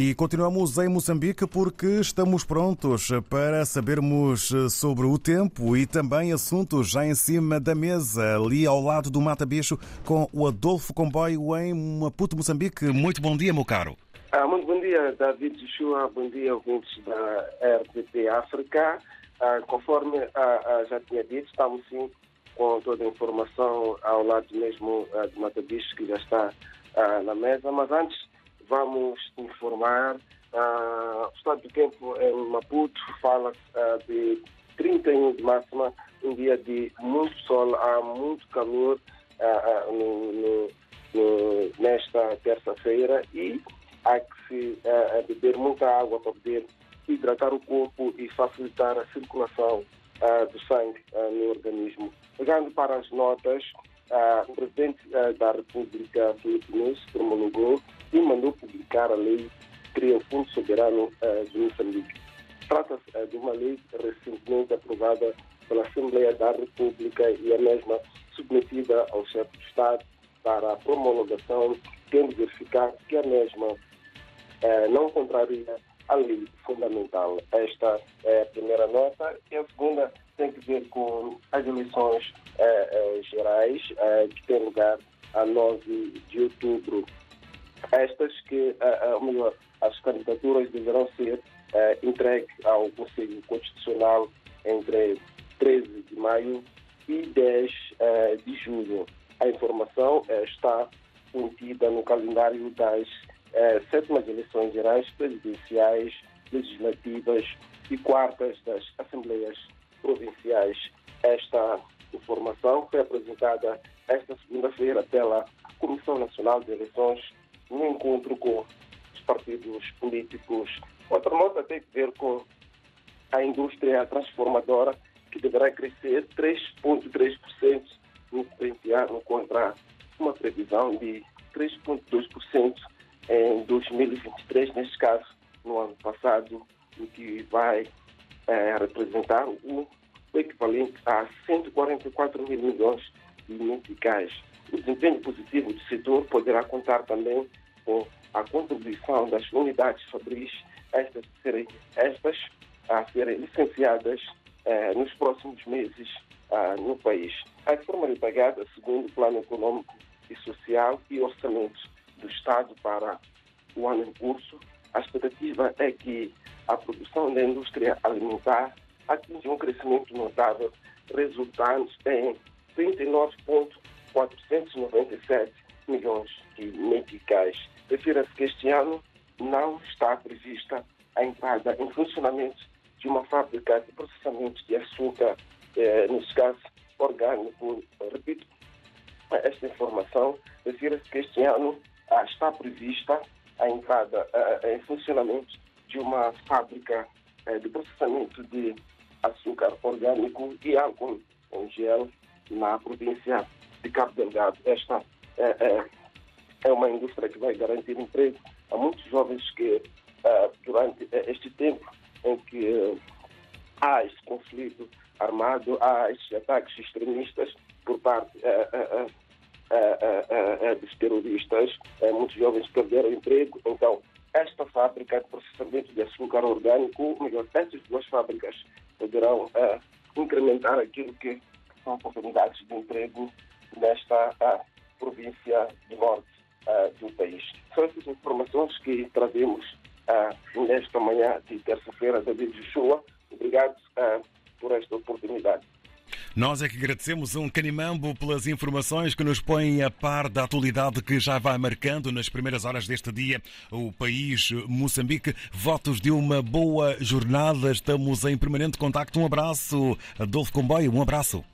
E continuamos em Moçambique porque estamos prontos para sabermos sobre o tempo e também assuntos já em cima da mesa, ali ao lado do Mata Bicho, com o Adolfo Comboio em Maputo, Moçambique. Muito bom dia, meu caro. Ah, muito bom dia, David Joshua. Bom dia, ouvintes da RTP África. Ah, conforme ah, ah, já tinha dito, estamos sim com toda a informação ao lado mesmo ah, do Mata Bicho, que já está ah, na mesa. Mas antes, vamos informar. Uh, o estado do tempo em Maputo fala uh, de 31 de máxima, um dia de muito sol, há muito calor uh, no, no, no, nesta terça-feira e há que se beber muita água para poder hidratar o corpo e facilitar a circulação do sangue no organismo. Pegando para as notas, o presidente da República Filipinos promulgou e mandou publicar a lei cria o Fundo Soberano uh, de Moçambique. Trata-se uh, de uma lei recentemente aprovada pela Assembleia da República e a mesma submetida ao chefe de Estado para a promulgação, tendo verificado que a mesma uh, não contraria a lei fundamental. Esta é a primeira nota. E a segunda tem que ver com as eleições gerais, que têm lugar a 9 de outubro estas que, ou melhor, as candidaturas deverão ser entregues ao Conselho Constitucional entre 13 de maio e 10 de julho. A informação está contida no calendário das sétimas eleições gerais, presidenciais, legislativas e quartas das Assembleias Provinciais. Esta informação foi apresentada esta segunda-feira pela Comissão Nacional de Eleições no encontro com os partidos políticos. Outra nota tem a ver com a indústria transformadora, que deverá crescer 3,3% no presente ano, contra uma previsão de 3,2% em 2023, neste caso, no ano passado, o que vai é, representar o equivalente a 144 mil milhões de meticais. O desempenho positivo do setor poderá contar também com a contribuição das unidades fabris, estas, serem, estas a serem licenciadas eh, nos próximos meses ah, no país. A reforma de pagada, segundo o Plano Econômico e Social e Orçamento do Estado para o ano em curso, a expectativa é que a produção da indústria alimentar atinja um crescimento notável, resultando em 39,497 milhões de meticais. Refira-se que este ano não está prevista a entrada em funcionamento de uma fábrica de processamento de açúcar, eh, caso orgânico. Repito, esta informação refira-se que este ano ah, está prevista a entrada ah, em funcionamento de uma fábrica eh, de processamento de açúcar orgânico e álcool em gel na província de Cabo Delgado. Esta é, é, é uma indústria que vai garantir emprego a muitos jovens que, uh, durante este tempo em que uh, há este conflito armado, há estes ataques extremistas por parte uh, dos terroristas, muitos jovens perderam emprego. Então, esta fábrica de processamento de açúcar orgânico, melhor, estas duas fábricas poderão incrementar aquilo que são oportunidades de emprego nesta província do norte uh, do país. São essas informações que trazemos uh, nesta manhã de terça-feira, David Joshua. Obrigado por esta oportunidade. Nós é que agradecemos um Canimambo pelas informações que nos põem a par da atualidade que já vai marcando nas primeiras horas deste dia o país Moçambique. Votos de uma boa jornada. Estamos em permanente contacto. Um abraço. Adolfo Comboio, um abraço.